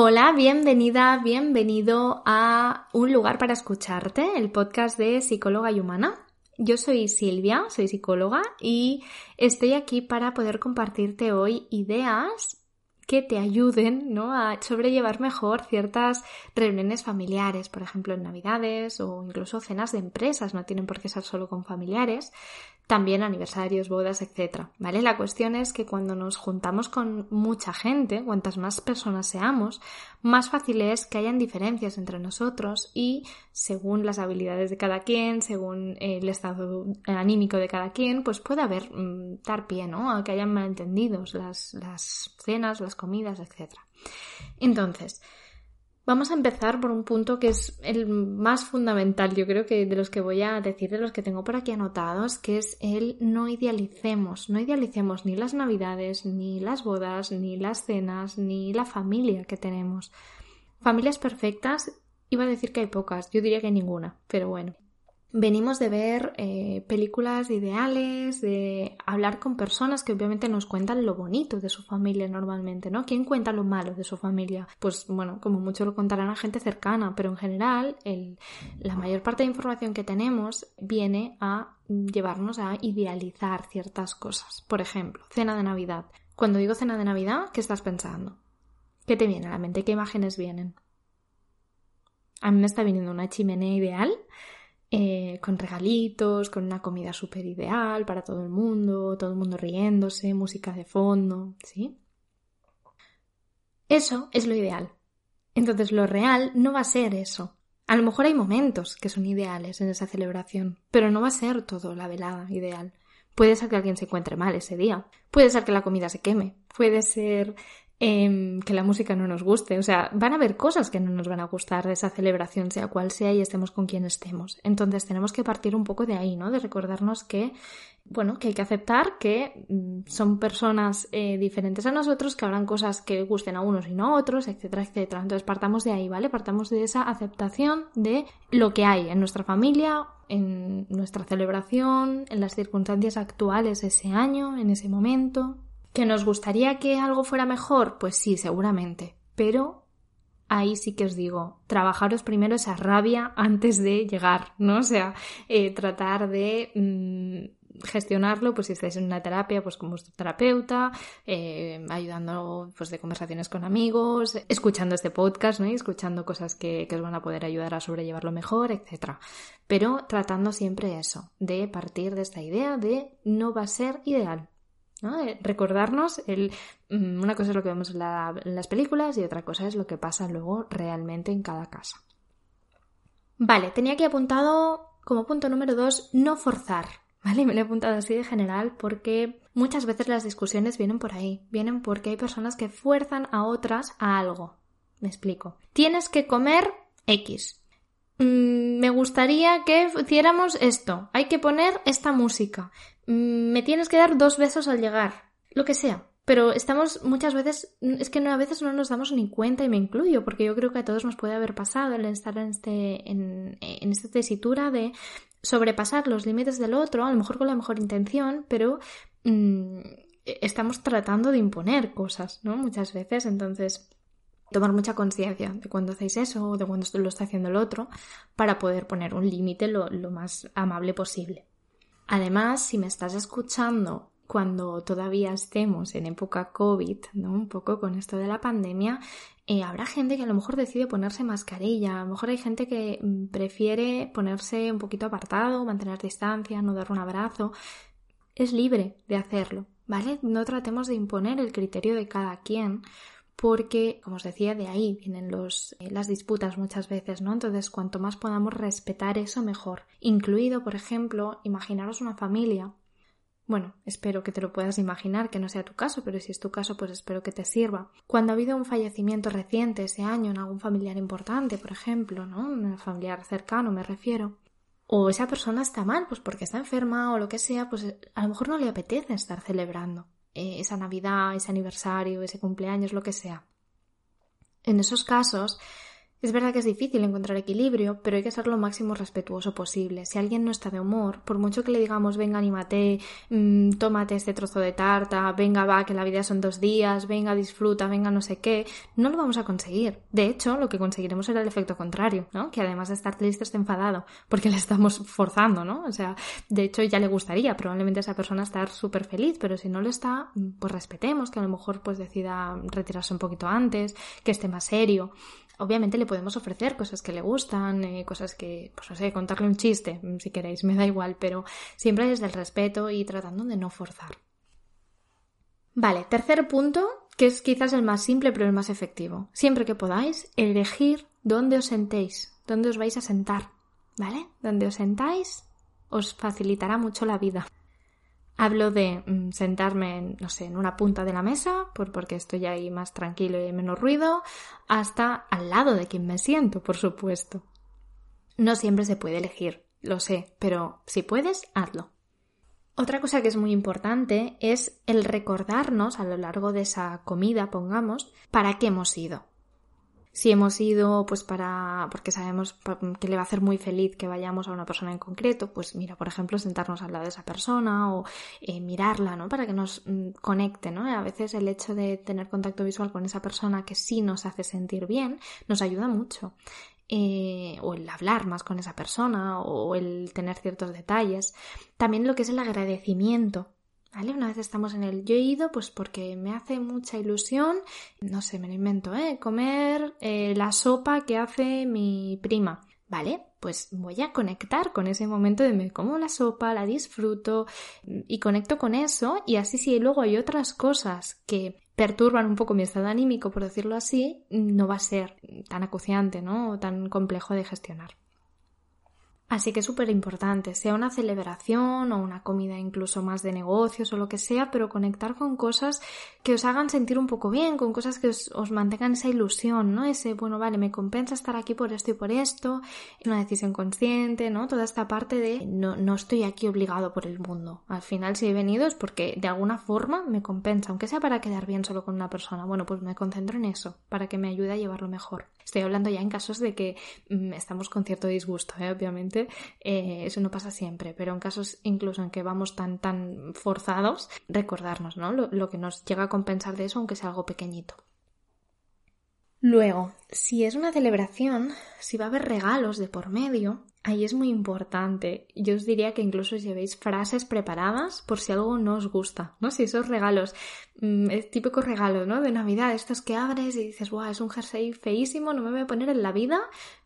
Hola, bienvenida, bienvenido a Un lugar para escucharte, el podcast de psicóloga y humana. Yo soy Silvia, soy psicóloga y estoy aquí para poder compartirte hoy ideas que te ayuden ¿no? a sobrellevar mejor ciertas reuniones familiares, por ejemplo en Navidades o incluso cenas de empresas, no tienen por qué ser solo con familiares, también aniversarios, bodas, etc. ¿Vale? La cuestión es que cuando nos juntamos con mucha gente, cuantas más personas seamos, más fácil es que hayan diferencias entre nosotros y según las habilidades de cada quien, según el estado anímico de cada quien, pues puede haber mm, dar pie, ¿no? A que hayan malentendidos las, las cenas, las comidas, etc. Entonces, Vamos a empezar por un punto que es el más fundamental, yo creo que de los que voy a decir, de los que tengo por aquí anotados, que es el no idealicemos, no idealicemos ni las navidades, ni las bodas, ni las cenas, ni la familia que tenemos. Familias perfectas, iba a decir que hay pocas, yo diría que ninguna, pero bueno. Venimos de ver eh, películas ideales, de hablar con personas que obviamente nos cuentan lo bonito de su familia normalmente, ¿no? ¿Quién cuenta lo malo de su familia? Pues bueno, como mucho lo contarán a gente cercana, pero en general la mayor parte de información que tenemos viene a llevarnos a idealizar ciertas cosas. Por ejemplo, cena de Navidad. Cuando digo cena de Navidad, ¿qué estás pensando? ¿Qué te viene a la mente? ¿Qué imágenes vienen? A mí me está viniendo una chimenea ideal eh, con regalitos, con una comida súper ideal para todo el mundo, todo el mundo riéndose, música de fondo, ¿sí? Eso es lo ideal. Entonces lo real no va a ser eso. A lo mejor hay momentos que son ideales en esa celebración, pero no va a ser todo la velada ideal. Puede ser que alguien se encuentre mal ese día, puede ser que la comida se queme, puede ser Em, que la música no nos guste. O sea, van a haber cosas que no nos van a gustar de esa celebración, sea cual sea, y estemos con quien estemos. Entonces tenemos que partir un poco de ahí, ¿no? De recordarnos que, bueno, que hay que aceptar que mm, son personas eh, diferentes a nosotros, que habrán cosas que gusten a unos y no a otros, etcétera, etcétera. Entonces partamos de ahí, ¿vale? Partamos de esa aceptación de lo que hay en nuestra familia, en nuestra celebración, en las circunstancias actuales ese año, en ese momento, ¿Que nos gustaría que algo fuera mejor? Pues sí, seguramente. Pero ahí sí que os digo, trabajaros primero esa rabia antes de llegar, ¿no? O sea, eh, tratar de mm, gestionarlo, pues si estáis en una terapia, pues con vuestro terapeuta, eh, ayudando pues de conversaciones con amigos, escuchando este podcast, ¿no? Y escuchando cosas que, que os van a poder ayudar a sobrellevarlo mejor, etc. Pero tratando siempre eso, de partir de esta idea de no va a ser ideal, Recordarnos, el, mm, una cosa es lo que vemos en, las películas y otra cosa es lo que pasa luego realmente en cada casa. Vale, tenía aquí apuntado como punto número dos, no forzar. ¿Vale? Me lo he apuntado así de general porque muchas veces las discusiones vienen por ahí. Vienen porque hay personas que fuerzan a otras a algo. Me explico. Tienes que comer X. Mm, me gustaría que hiciéramos esto. Hay que poner esta música. Mm, me tienes que dar dos besos al llegar, lo que sea. Pero estamos muchas veces, es que no, a veces no nos damos ni cuenta y me incluyo, porque yo creo que a todos nos puede haber pasado el estar en, este, en, esta tesitura de sobrepasar los límites del otro, a lo mejor con la mejor intención, pero mm, estamos tratando de imponer cosas, ¿no? Muchas veces, entonces tomar mucha conciencia de cuando hacéis eso o de cuando lo está haciendo el otro para poder poner un límite lo más amable posible. Además, si me estás escuchando cuando todavía estemos en época COVID, ¿no? Un poco con esto de la pandemia, eh, habrá gente que a lo mejor decide ponerse mascarilla, a lo mejor hay gente que mm, prefiere ponerse un poquito apartado, mantener distancia, no dar un abrazo. Es libre de hacerlo, ¿vale? No tratemos de imponer el criterio de cada quien, porque, como os decía, de ahí vienen los, eh, las disputas muchas veces, ¿no? Entonces, cuanto más podamos respetar eso, mejor. Incluido, por ejemplo, imaginaros una familia. Bueno, espero que te lo puedas imaginar, que no sea tu caso, pero si es tu caso, pues espero que te sirva. Cuando ha habido un fallecimiento reciente ese año en algún familiar importante, por ejemplo, ¿no? Un familiar cercano, me refiero. O esa persona está mal, pues porque está enferma o lo que sea, pues a lo mejor no le apetece estar celebrando. Eh, esa Navidad, ese aniversario, ese cumpleaños, lo que sea. En esos casos, Es verdad que es difícil encontrar equilibrio, pero hay que ser lo máximo respetuoso posible. Si alguien no está de humor, por mucho que le digamos venga, anímate, mmm, tómate este trozo de tarta, venga, va, que la vida son dos días, venga, disfruta, venga, no sé qué, no lo vamos a conseguir. De hecho, lo que conseguiremos será el efecto contrario, ¿no? Que además de estar triste esté enfadado, porque le estamos forzando, ¿no? O sea, de hecho ya le gustaría probablemente a esa persona estar súper feliz, pero si no lo está, pues respetemos que a lo mejor pues decida retirarse un poquito antes, que esté más serio. Obviamente le podemos ofrecer cosas que le gustan, eh, cosas que, pues no sé, contarle un chiste, mm, si queréis, me da igual, pero siempre desde el respeto y tratando de no forzar. Vale, tercer punto, que es quizás el más simple pero el más efectivo. Siempre que podáis, elegir dónde os sentéis, dónde os vais a sentar, ¿vale? Donde os sentáis os facilitará mucho la vida. Hablo de mm, sentarme, en, no sé, en una punta de la mesa, por, porque estoy ahí más tranquilo y menos ruido, hasta al lado de quien me siento, por supuesto. No siempre se puede elegir, lo sé, pero si puedes, hazlo. Otra cosa que es muy importante es el recordarnos a lo largo de esa comida, pongamos, para qué hemos ido si hemos ido pues para porque sabemos que le va a hacer muy feliz que vayamos a una persona en concreto pues mira por ejemplo sentarnos al lado de esa persona o eh, mirarla no para que nos mm, conecte no a veces el hecho de tener contacto visual con esa persona que sí nos hace sentir bien nos ayuda mucho. Eh, o el hablar más con esa persona o el tener ciertos detalles. También lo que es el agradecimiento ¿Vale? Una vez estamos en el yo he ido, pues porque me hace mucha ilusión, no sé, me lo invento, ¿eh? Comer eh, la sopa que hace mi prima. ¿Vale? Pues voy a conectar con ese momento de me como la sopa, la disfruto y conecto con eso y así si luego hay otras cosas que perturban un poco mi estado anímico, por decirlo así, no va a ser tan acuciante, ¿no? O tan complejo de gestionar. Así que es súper importante, sea una celebración o una comida incluso más de negocios o lo que sea, pero conectar con cosas que os hagan sentir un poco bien, con cosas que os, mantengan esa ilusión, ¿no? Ese, bueno, vale, me compensa estar aquí por esto y por esto, una decisión consciente, ¿no? Toda esta parte de no, no estoy aquí obligado por el mundo. Al final, si he venido es porque de alguna forma me compensa, aunque sea para quedar bien solo con una persona. Bueno, pues me concentro en eso, para que me ayude a llevarlo mejor. Estoy hablando ya en casos de que mm, estamos con cierto disgusto, ¿eh? obviamente. Eh, eso no pasa siempre, pero en casos incluso en que vamos tan, tan forzados, recordarnos, ¿no? Lo, lo que nos llega a compensar de eso, aunque sea algo pequeñito. Luego, si es una celebración, si va a haber regalos de por medio, ahí es muy importante. Yo os diría que incluso os llevéis frases preparadas por si algo no os gusta, ¿no? Si esos regalos, mm, es típico regalo, ¿no? De Navidad, estos que abres y dices, guau, es un jersey feísimo, no me voy a poner en la vida,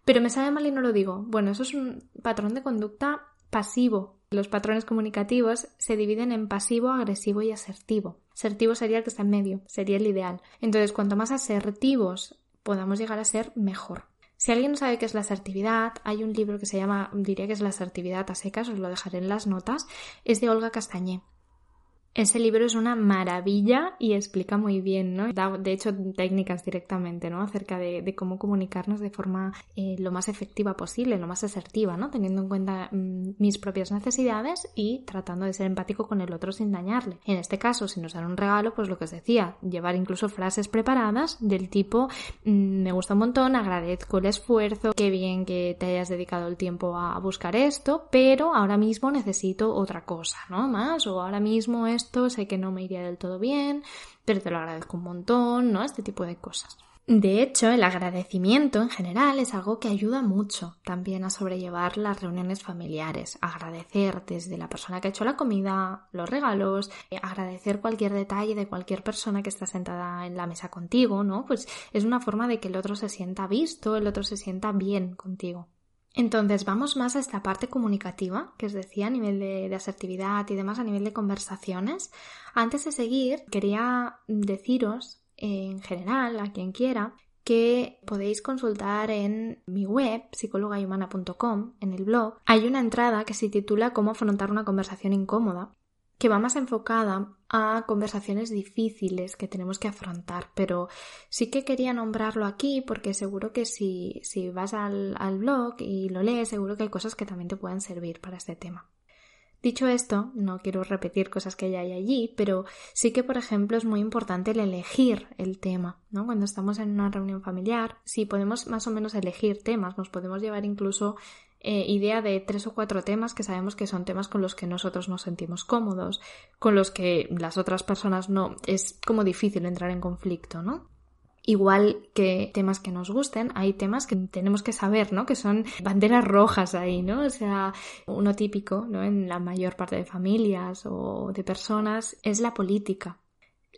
pero me sale mal y no lo digo. Bueno, eso es un patrón de conducta pasivo. Los patrones comunicativos se dividen en pasivo, agresivo y asertivo. Asertivo sería el que está en medio, sería el ideal. Entonces, cuanto más asertivos podamos llegar a ser mejor. Si alguien no sabe qué es la asertividad, hay un libro que se llama, diría que es la asertividad a secas, os lo dejaré en las notas, es de Olga Castañé. Ese libro es una maravilla y explica muy bien, ¿no? Da, de hecho, técnicas directamente, ¿no? Acerca de, cómo comunicarnos de forma eh, lo más efectiva posible, lo más asertiva, ¿no? Teniendo en cuenta mm, mis propias necesidades y tratando de ser empático con el otro sin dañarle. En este caso, si nos dan un regalo, pues lo que os decía, llevar incluso frases preparadas del tipo, mm, me gusta un montón, agradezco el esfuerzo, qué bien que te hayas dedicado el tiempo a buscar esto, pero ahora mismo necesito otra cosa, ¿no? Más, o ahora mismo es sé que no me iría del todo bien, pero te lo agradezco un montón, ¿no? Este tipo de cosas. De hecho, el agradecimiento en general es algo que ayuda mucho también a sobrellevar las reuniones familiares. Agradecer desde la persona que ha hecho la comida, los regalos, eh, agradecer cualquier detalle de cualquier persona que está sentada en la mesa contigo, ¿no? Pues es una forma de que el otro se sienta visto, el otro se sienta bien contigo. Entonces vamos más a esta parte comunicativa que os decía a nivel de, asertividad y demás, a nivel de conversaciones. Antes de seguir, quería deciros en general, a quien quiera, que podéis consultar en mi web, psicologayhumana.com, en el blog. Hay una entrada que se titula Cómo afrontar una conversación incómoda que va más enfocada a conversaciones difíciles que tenemos que afrontar, pero sí que quería nombrarlo aquí porque seguro que si, vas al, al blog y lo lees, seguro que hay cosas que también te pueden servir para este tema. Dicho esto, no quiero repetir cosas que ya hay allí, pero sí que, por ejemplo, es muy importante el elegir el tema, ¿no? Cuando estamos en una reunión familiar, si podemos más o menos elegir temas, nos podemos llevar incluso eh, idea de tres o cuatro temas que sabemos que son temas con los que nosotros nos sentimos cómodos, con los que las otras personas no, es como difícil entrar en conflicto, ¿no? Igual que temas que nos gusten, hay temas que tenemos que saber, ¿no? Que son banderas rojas ahí, ¿no? O sea, uno típico, ¿no? En la mayor parte de familias o de personas es la política.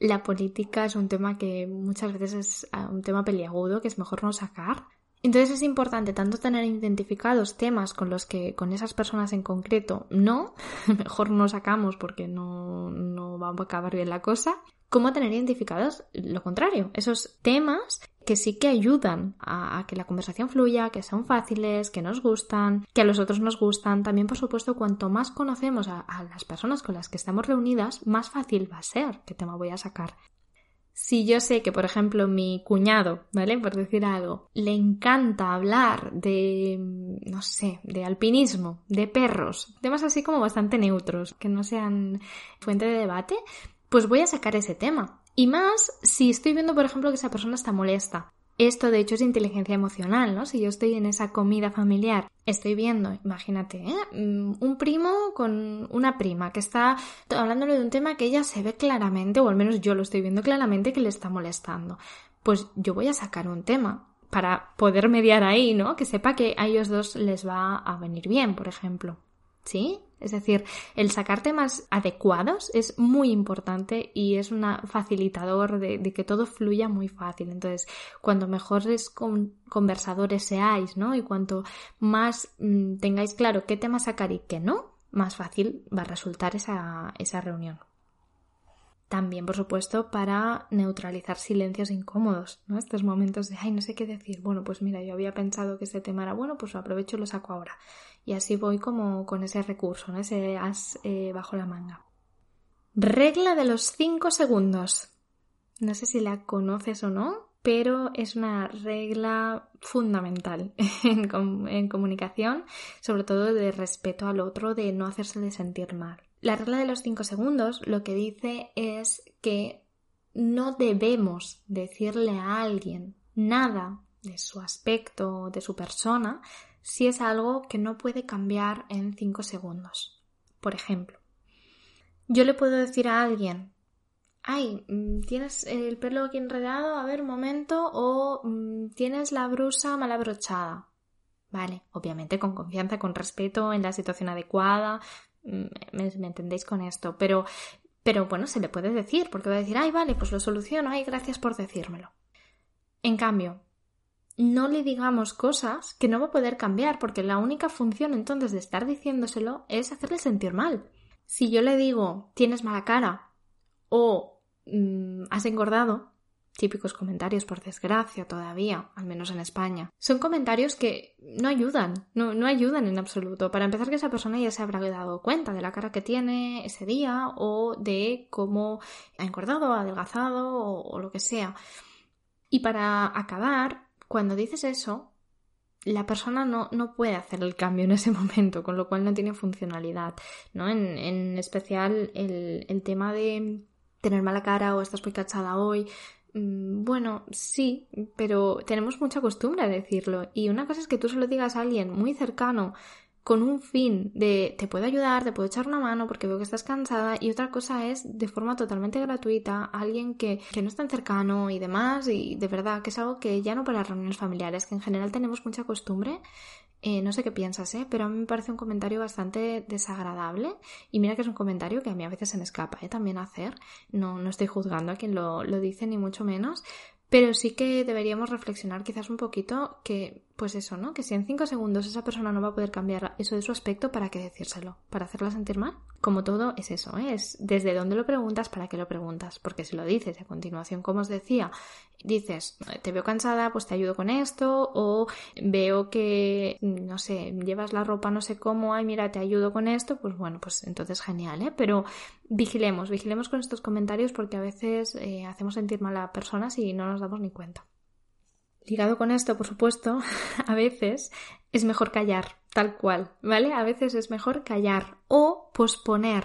La política es un tema que muchas veces es ah, un tema peliagudo que es mejor no sacar. Entonces es importante tanto tener identificados temas con los que con esas personas en concreto no, mejor no sacamos porque no, no va a acabar bien la cosa, cómo tener identificados lo contrario, esos temas que sí que ayudan a, que la conversación fluya, que sean fáciles, que nos gustan, que a los otros nos gustan. También, por supuesto, cuanto más conocemos a, a las personas con las que estamos reunidas, más fácil va a ser qué tema voy a sacar. Si yo sé que, por ejemplo, mi cuñado, ¿vale? Por decir algo, le encanta hablar de, no sé, de alpinismo, de perros, temas así como bastante neutros, que no sean fuente de debate, pues voy a sacar ese tema. Y más si estoy viendo, por ejemplo, que esa persona está molesta. Esto, de hecho, es inteligencia emocional, ¿no? Si yo estoy en esa comida familiar, estoy viendo, imagínate, ¿eh? Mm, un primo con una prima que está hablándole de un tema que ella se ve claramente, o al menos yo lo estoy viendo claramente, que le está molestando. Pues yo voy a sacar un tema para poder mediar ahí, ¿no? Que sepa que a ellos dos les va a venir bien, por ejemplo. ¿Sí? Es decir, el sacar temas adecuados es muy importante y es un facilitador de, que todo fluya muy fácil. Entonces, cuanto mejores conversadores seáis, ¿no? Y cuanto más mm, tengáis claro qué tema sacar y qué no, más fácil va a resultar esa, esa reunión. También, por supuesto, para neutralizar silencios incómodos, ¿no? Estos momentos de, ay, no sé qué decir. Bueno, pues mira, yo había pensado que este tema era bueno, pues lo aprovecho y lo saco ahora. Y así voy como con ese recurso, ¿no? Ese as eh, bajo la manga. Regla de los 5 segundos. No sé si la conoces o no, pero es una regla fundamental en, en, comunicación, sobre todo de respeto al otro, de no hacerse de sentir mal. La regla de los 5 segundos lo que dice es que no debemos decirle a alguien nada de su aspecto, de su persona, si es algo que no puede cambiar en 5 segundos. Por ejemplo, yo le puedo decir a alguien, ay, mm, tienes el pelo aquí enredado, a ver un momento, o mm, tienes la brusa mal abrochada. Vale, obviamente con confianza, con respeto, en la situación adecuada, mm, me, entendéis con esto, pero, pero bueno, se le puede decir, porque va a decir, ay, vale, pues lo soluciono, ay, gracias por decírmelo. En cambio, no le digamos cosas que no va a poder cambiar, porque la única función entonces de estar diciéndoselo es hacerle sentir mal. Si yo le digo tienes mala cara o mm, has engordado, típicos comentarios por desgracia todavía, al menos en España, son comentarios que no ayudan, no, no ayudan en absoluto. Para empezar que esa persona ya se habrá dado cuenta de la cara que tiene ese día o de cómo ha engordado, ha adelgazado o lo que sea. Y para acabar, cuando dices eso, la persona no, no, puede hacer el cambio en ese momento, con lo cual no tiene funcionalidad, ¿no? En, en especial el, el, tema de tener mala cara o estás muy cachada hoy. Mm, bueno, sí, pero tenemos mucha costumbre a decirlo. Y una cosa es que tú se lo digas a alguien muy cercano con un fin de te puedo ayudar, te puedo echar una mano porque veo que estás cansada y otra cosa es de forma totalmente gratuita alguien que, que no es tan cercano y demás y de verdad que es algo que ya no para reuniones familiares, que en general tenemos mucha costumbre eh, no sé qué piensas, ¿eh? pero a mí me parece un comentario bastante desagradable y mira que es un comentario que a mí a veces se me escapa ¿eh? también hacer. No, no estoy juzgando a quien lo, lo dice ni mucho menos, pero sí que deberíamos reflexionar quizás un poquito que, pues eso, ¿no? Que si en cinco segundos esa persona no va a poder cambiar eso de su aspecto, ¿para qué decírselo? ¿Para hacerla sentir mal? Como todo es eso, ¿eh? es desde dónde lo preguntas, para qué lo preguntas. Porque si lo dices a continuación, como os decía, dices, te veo cansada, pues te ayudo con esto, o veo que, no sé, llevas la ropa no sé cómo, ay, mira, te ayudo con esto, pues bueno, pues entonces genial, ¿eh? Pero vigilemos, vigilemos con estos comentarios porque a veces eh, hacemos sentir mal a personas y no nos damos ni cuenta. Ligado con esto, por supuesto, a veces es mejor callar tal cual, ¿vale? A veces es mejor callar o posponer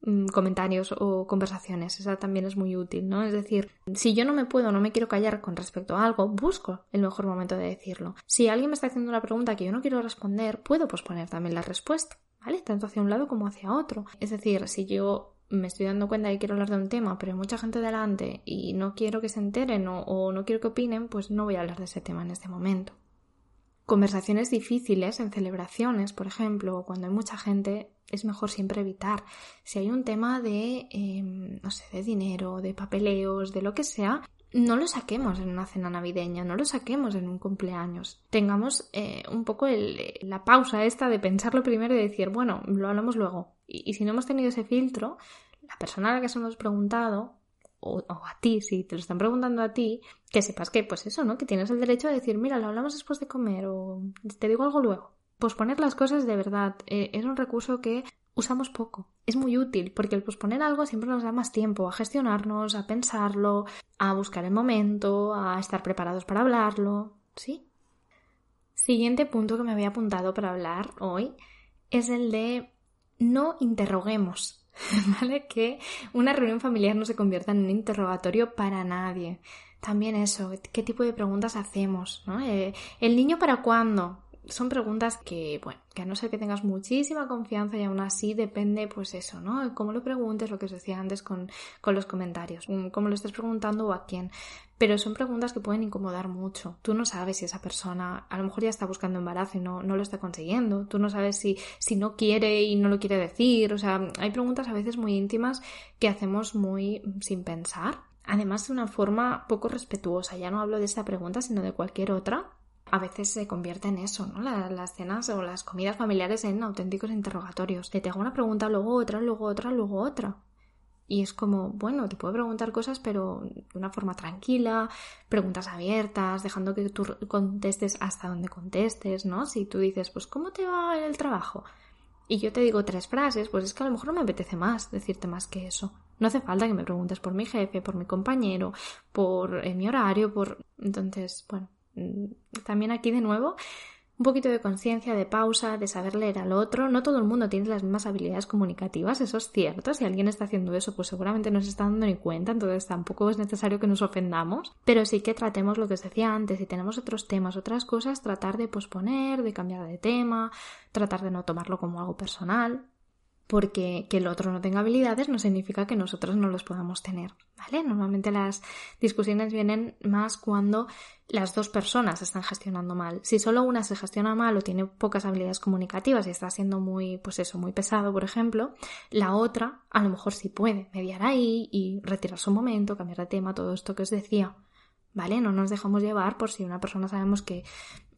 mm, comentarios o conversaciones. Esa también es muy útil, ¿no? Es decir, si yo no me puedo, no me quiero callar con respecto a algo, busco el mejor momento de decirlo. Si alguien me está haciendo una pregunta que yo no quiero responder, puedo posponer también la respuesta, ¿vale? Tanto hacia un lado como hacia otro. Es decir, si yo me estoy dando cuenta que quiero hablar de un tema, pero hay mucha gente delante y no quiero que se enteren o, no quiero que opinen, pues no voy a hablar de ese tema en este momento conversaciones difíciles en celebraciones, por ejemplo, o cuando hay mucha gente, es mejor siempre evitar. Si hay un tema de, em, no sé, de dinero, de papeleos, de lo que sea, no lo saquemos en una cena navideña, no lo saquemos en un cumpleaños. Tengamos eh, un poco la pausa esta de pensarlo primero y decir, bueno, lo hablamos luego. Y, si no hemos tenido ese filtro, la persona a la que se hemos preguntado o, a ti, si te lo están preguntando a ti, que sepas que, pues eso, ¿no? Que tienes el derecho de decir, mira, lo hablamos después de comer o te digo algo luego. Posponer las cosas de verdad eh, es un recurso que usamos poco. Es muy útil porque el posponer algo siempre nos da más tiempo a gestionarnos, a pensarlo, a buscar el momento, a estar preparados para hablarlo. ¿Sí? Siguiente punto que me había apuntado para hablar hoy es el de no interroguemos ¿vale? Que una reunión familiar no se convierta en un interrogatorio para nadie. También eso, ¿qué tipo de preguntas hacemos? ¿no? Eh, ¿El niño para cuándo? Son preguntas que, bueno, que a no ser que tengas muchísima confianza y aún así depende, pues eso, ¿no? Cómo lo preguntes, lo que os decía antes con, con los comentarios, cómo lo estés preguntando o a quién. Pero son preguntas que pueden incomodar mucho. Tú no sabes si esa persona a lo mejor ya está buscando embarazo y no, no lo está consiguiendo. Tú no sabes si, si no quiere y no lo quiere decir. O sea, hay preguntas a veces muy íntimas que hacemos muy sin pensar. Además de una forma poco respetuosa. Ya no hablo de esta pregunta, sino de cualquier otra a veces se convierte en eso, ¿no? las cenas o las comidas familiares en auténticos interrogatorios. te hago una pregunta, luego otra, luego otra, luego otra. Y es como, bueno, te puedo preguntar cosas, pero de una forma tranquila, preguntas abiertas, dejando que tú contestes hasta donde contestes, ¿no? Si tú dices, pues, ¿cómo te va el trabajo? Y yo te digo tres frases, pues es que a lo mejor me apetece más decirte más que eso. No hace falta que me preguntes por mi jefe, por mi compañero, por eh, mi horario, por... Entonces, bueno, mm, también aquí de nuevo un poquito de conciencia, de pausa, de saber leer al otro. No todo el mundo tiene las mismas habilidades comunicativas, eso es cierto. Si alguien está haciendo eso, pues seguramente no se está dando ni cuenta, entonces tampoco es necesario que nos ofendamos. Pero sí que tratemos lo que os decía antes, si tenemos otros temas, otras cosas, tratar de posponer, de cambiar de tema, tratar de no tomarlo como algo personal porque que el otro no tenga habilidades no significa que nosotros no los podamos tener, ¿vale? Normalmente las discusiones vienen más cuando las dos personas están gestionando mal. Si solo una se gestiona mal o tiene pocas habilidades comunicativas y está siendo muy, pues eso, muy pesado, por ejemplo, la otra a lo mejor sí puede mediar ahí y retirarse un momento, cambiar de tema, todo esto que os decía. ¿Vale? No nos dejamos llevar por si una persona sabemos que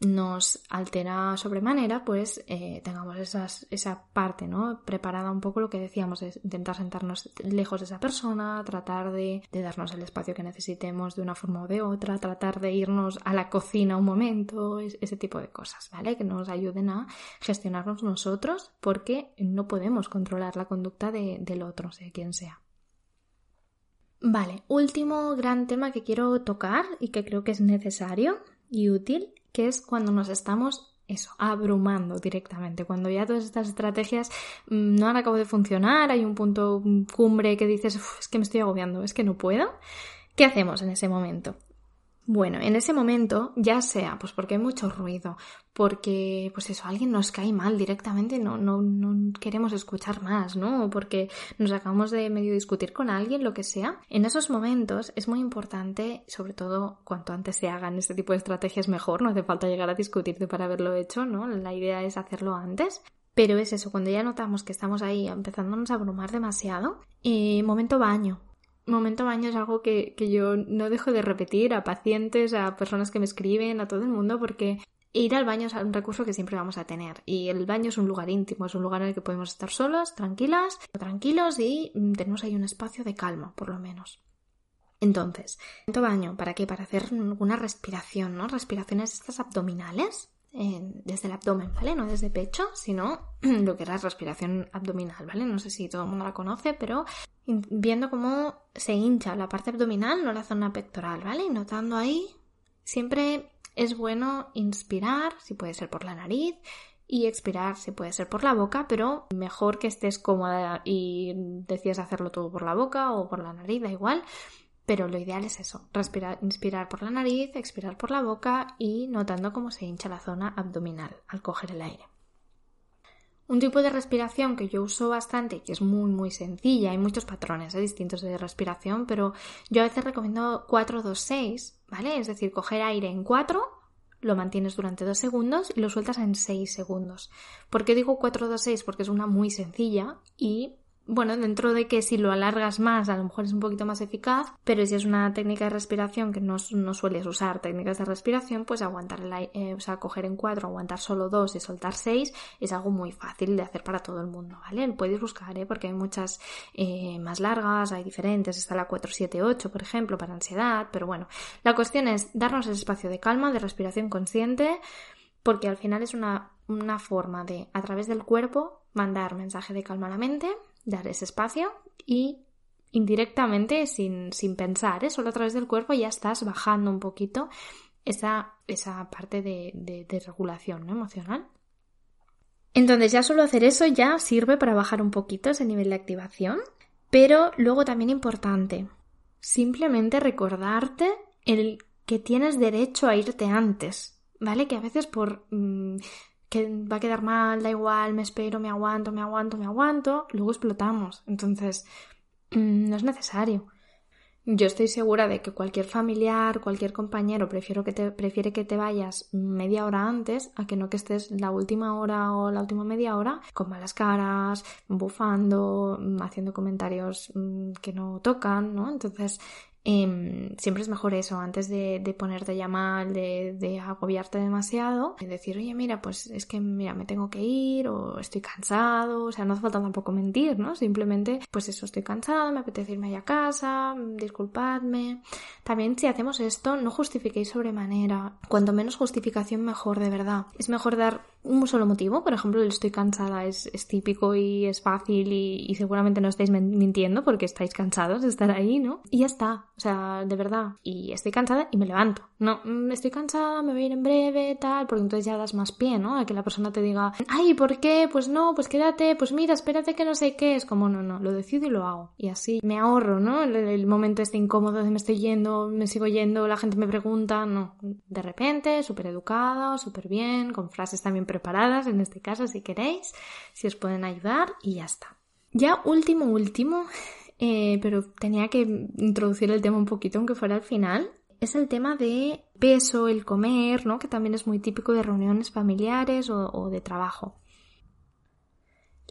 nos altera sobremanera, pues eh, tengamos esas, esa parte, ¿no? Preparada un poco lo que decíamos, es intentar sentarnos lejos de esa persona, tratar de, de, darnos el espacio que necesitemos de una forma o de otra, tratar de irnos a la cocina un momento, ese tipo de cosas, ¿vale? Que nos ayuden a gestionarnos nosotros porque no podemos controlar la conducta de, del otro, sea quien sea. Vale, último gran tema que quiero tocar y que creo que es necesario y útil, que es cuando nos estamos eso, abrumando directamente, cuando ya todas estas estrategias mm, no han acabado de funcionar, hay un punto cumbre que dices, es que me estoy agobiando, es que no puedo. ¿Qué hacemos en ese momento? Bueno, en ese momento, ya sea pues porque hay mucho ruido, porque pues eso, alguien nos cae mal directamente, no, no, no queremos escuchar más, ¿no? O porque nos acabamos de medio discutir con alguien, lo que sea. En esos momentos es muy importante, sobre todo cuanto antes se hagan este tipo de estrategias mejor, no hace falta llegar a discutirte para haberlo hecho, ¿no? La idea es hacerlo antes. Pero es eso, cuando ya notamos que estamos ahí empezándonos a abrumar demasiado, eh, momento baño, momento baño es algo que, yo no dejo de repetir a pacientes, a personas que me escriben, a todo el mundo, porque ir al baño es un recurso que siempre vamos a tener. Y el baño es un lugar íntimo, es un lugar en el que podemos estar solos, tranquilas, tranquilos y mm, tenemos ahí un espacio de calma, por lo menos. Entonces, momento baño, ¿para qué? Para hacer una respiración, ¿no? Respiraciones estas abdominales, desde el abdomen, ¿vale? No desde pecho, sino lo que era respiración abdominal, ¿vale? No sé si todo el mundo la conoce, pero viendo cómo se hincha la parte abdominal, no la zona pectoral, ¿vale? Y notando ahí, siempre es bueno inspirar, si puede ser por la nariz, y expirar se puede ser por la boca, pero mejor que estés cómoda y decidas hacerlo todo por la boca o por la nariz, da igual. Pero lo ideal es eso, respirar, inspirar por la nariz, expirar por la boca y notando cómo se hincha la zona abdominal al coger el aire. Un tipo de respiración que yo uso bastante y que es muy muy sencilla, hay muchos patrones ¿eh? distintos de respiración, pero yo a veces recomiendo 4-2-6, ¿vale? Es decir, coger aire en 4, lo mantienes durante 2 segundos y lo sueltas en 6 segundos. ¿Por qué digo 4-2-6? Porque es una muy sencilla y bueno, dentro de que si lo alargas más, a lo mejor es un poquito más eficaz, pero si es una técnica de respiración que no, no sueles usar técnicas de respiración, pues aguantar el eh, o sea, coger en cuatro, aguantar solo dos y soltar seis es algo muy fácil de hacer para todo el mundo, ¿vale? Lo puedes buscar, ¿eh? Porque hay muchas eh, más largas, hay diferentes, está la 478, por ejemplo, para ansiedad, pero bueno, la cuestión es darnos el espacio de calma, de respiración consciente, porque al final es una, una forma de, a través del cuerpo, mandar mensaje de calma a la mente dar ese espacio y indirectamente, sin, sin pensar, ¿eh? solo a través del cuerpo ya estás bajando un poquito esa, esa parte de, de, regulación emocional. Entonces ya solo hacer eso ya sirve para bajar un poquito ese nivel de activación, pero luego también importante, simplemente recordarte el que tienes derecho a irte antes, ¿vale? Que a veces por mm, que va a quedar mal, da igual, me espero, me aguanto, me aguanto, me aguanto, luego explotamos. Entonces, mm, no es necesario. Yo estoy segura de que cualquier familiar, cualquier compañero prefiero que te, prefiere que te vayas media hora antes a que no que estés la última hora o la última media hora con malas caras, bufando, haciendo comentarios mm, que no tocan, ¿no? Entonces, Em, siempre es mejor eso, antes de, ponerte ya mal, de, de, agobiarte demasiado, de decir, oye, mira, pues es que, mira, me tengo que ir o estoy cansado, o sea, no hace falta tampoco mentir, ¿no? Simplemente, pues eso, estoy cansado, me apetece irme a casa, disculpadme. También si hacemos esto, no justifiquéis sobremanera. Cuanto menos justificación, mejor, de verdad. Es mejor dar un solo motivo, por ejemplo, estoy cansada es, típico y es fácil y, seguramente no estáis mintiendo porque estáis cansados de estar ahí, ¿no? Y ya está o sea, de verdad. Y estoy cansada y me levanto. No, mm, estoy cansada, me voy a ir en breve, tal, porque entonces ya das más pie, ¿no? A que la persona te diga, ay, ¿por qué? Pues no, pues quédate, pues mira, espérate que no sé qué. Es como, no, no, lo decido y lo hago. Y así me ahorro, ¿no? El, momento este incómodo de me estoy yendo, me sigo yendo, la gente me pregunta, no. De repente, súper educado, súper bien, con frases también preparadas, en este caso, si queréis, si os pueden ayudar y ya está. Ya último, último, eh, pero tenía que introducir el tema un poquito, aunque fuera al final. Es el tema de peso, el comer, ¿no? Que también es muy típico de reuniones familiares o, de trabajo.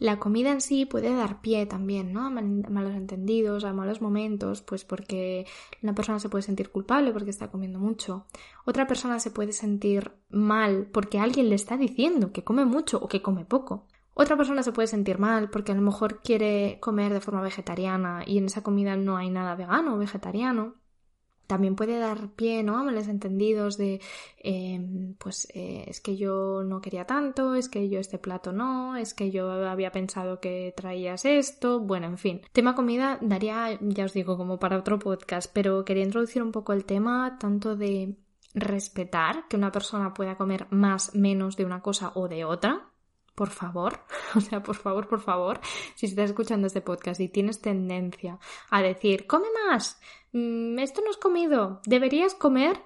La comida en sí puede dar pie también, ¿no? A malos entendidos, a malos momentos, pues porque una persona se puede sentir culpable porque está comiendo mucho. Otra persona se puede sentir mal porque alguien le está diciendo que come mucho o que come poco. Otra persona se puede sentir mal porque a lo mejor quiere comer de forma vegetariana y en esa comida no hay nada vegano o vegetariano. También puede dar pie ¿no? a males entendidos de, em, pues eh, es que yo no quería tanto, es que yo este plato no, es que yo había pensado que traías esto, bueno, en fin. Tema comida daría, ya os digo, como para otro podcast, pero quería introducir un poco el tema tanto de respetar que una persona pueda comer más, menos de una cosa o de otra, por favor, o sea, por favor, por favor, si estás escuchando este podcast y tienes tendencia a decir, come más, mm, esto no has comido, deberías comer,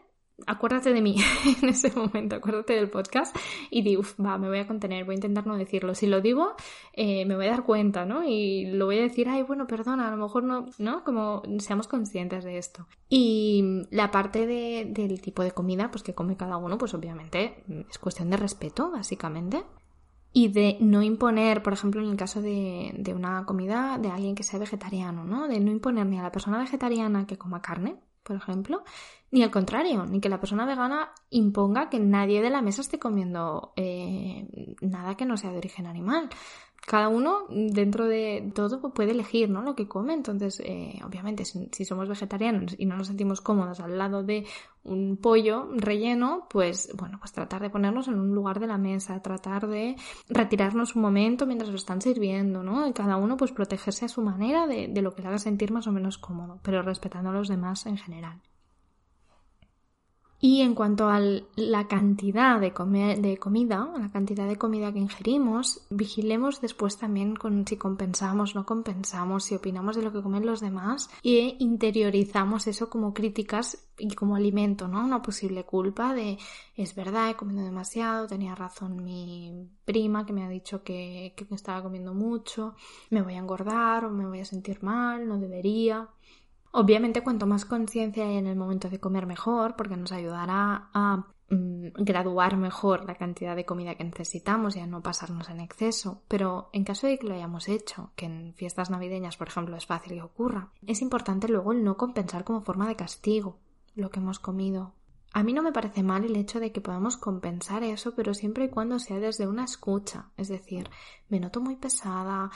acuérdate de mí en ese momento, acuérdate del podcast y di, uff, va, me voy a contener, voy a intentar no decirlo. Si lo digo, eh, me voy a dar cuenta, ¿no? Y lo voy a decir, ay, bueno, perdona, a lo mejor no, ¿no? Como seamos conscientes de esto. Y la parte de, del tipo de comida, pues que come cada uno, pues obviamente es cuestión de respeto, básicamente y de no imponer, por ejemplo, en el caso de, de, una comida de alguien que sea vegetariano, ¿no? De no imponer ni a la persona vegetariana que coma carne, por ejemplo, ni al contrario, ni que la persona vegana imponga que nadie de la mesa esté comiendo eh, nada que no sea de origen animal cada uno dentro de todo puede elegir ¿no? lo que come. Entonces, eh, obviamente, si, somos vegetarianos y no nos sentimos cómodos al lado de un pollo relleno, pues bueno, pues tratar de ponernos en un lugar de la mesa, tratar de retirarnos un momento mientras lo están sirviendo, ¿no? Y cada uno pues protegerse a su manera de, de lo que le haga sentir más o menos cómodo, pero respetando a los demás en general. Y en cuanto a la cantidad de, de, comida, la cantidad de comida que ingerimos, vigilemos después también con si compensamos, no compensamos, si opinamos de lo que comen los demás e interiorizamos eso como críticas y como alimento, ¿no? Una posible culpa de es verdad, he comido demasiado, tenía razón mi prima que me ha dicho que, que estaba comiendo mucho, me voy a engordar o me voy a sentir mal, no debería. Obviamente, cuanto más conciencia hay en el momento de comer mejor, porque nos ayudará a mm, graduar mejor la cantidad de comida que necesitamos y a no pasarnos en exceso. Pero en caso de que lo hayamos hecho, que en fiestas navideñas, por ejemplo, es fácil que ocurra, es importante luego el no compensar como forma de castigo lo que hemos comido a mí no me parece mal el hecho de que podamos compensar eso, pero siempre y cuando sea desde una escucha. Es decir, me noto muy pesada,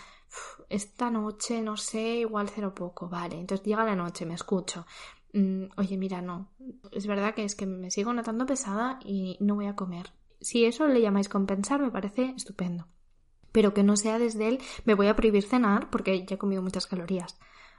esta noche, no sé, igual cero poco, vale. Entonces llega la noche, me escucho. Mm, oye, mira, no. Es verdad que es que me sigo notando pesada y no voy a comer. Si eso le llamáis compensar, me parece estupendo. Pero que no sea desde él, me voy a prohibir cenar porque ya he comido muchas calorías.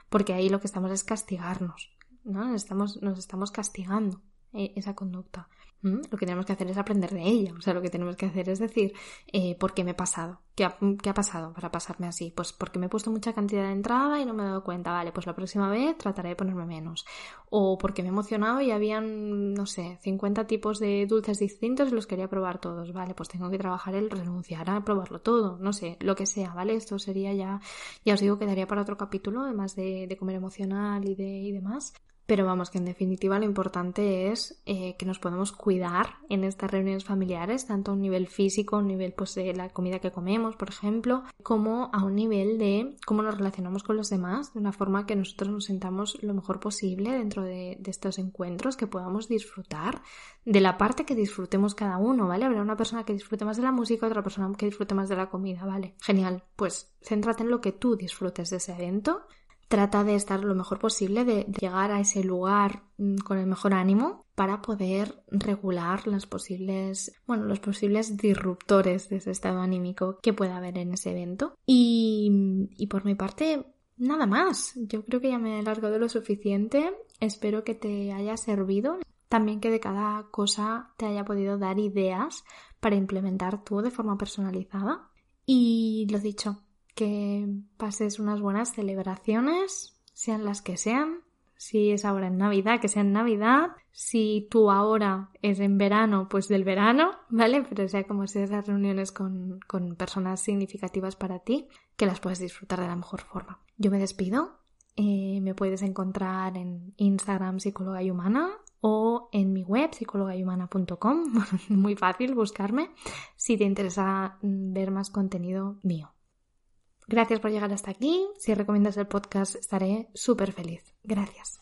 Porque ahí lo que estamos es castigarnos. ¿no? estamos, nos estamos castigando. Eh, esa conducta. Lo que tenemos que hacer es aprender de ella. O sea, lo que tenemos que hacer es decir, eh, ¿por qué me he pasado? ¿Qué ha, ¿Qué ha, pasado para pasarme así? Pues porque me he puesto mucha cantidad de entrada y no me he dado cuenta. Vale, pues la próxima vez trataré de ponerme menos. O porque me he emocionado y habían, no sé, 50 tipos de dulces distintos y los quería probar todos. Vale, pues tengo que trabajar el renunciar a probarlo todo. No sé, lo que sea, ¿vale? Esto sería ya, ya os digo, quedaría para otro capítulo, además de, de comer emocional y, de, y demás. Pero vamos, que en definitiva lo importante es eh, que nos podemos cuidar en estas reuniones familiares, tanto a un nivel físico, a un nivel pues, de la comida que comemos, por ejemplo, como a un nivel de cómo nos relacionamos con los demás, de una forma que nosotros nos sentamos lo mejor posible dentro de, estos encuentros, que podamos disfrutar de la parte que disfrutemos cada uno, ¿vale? Habrá una persona que disfrute más de la música, otra persona que disfrute más de la comida, ¿vale? Genial, pues céntrate en lo que tú disfrutes de ese evento trata de estar lo mejor posible, de, llegar a ese lugar mm, con el mejor ánimo para poder regular las posibles, bueno, los posibles disruptores de ese estado anímico que pueda haber en ese evento. Y, y por mi parte, nada más. Yo creo que ya me he alargado lo suficiente. Espero que te haya servido. También que de cada cosa te haya podido dar ideas para implementar tú de forma personalizada. Y lo dicho, que pases unas buenas celebraciones, sean las que sean. Si es ahora en Navidad, que sea en Navidad. Si tú ahora es en verano, pues del verano, ¿vale? Pero sea como sea esas reuniones con, personas significativas para ti, que las puedes disfrutar de la mejor forma. Yo me despido. Eh, me puedes encontrar en Instagram psicóloga y humana o en mi web psicologayhumana.com. Muy fácil buscarme si te interesa ver más contenido mío. Gracias por llegar hasta aquí. Si recomiendas el podcast estaré súper feliz. Gracias.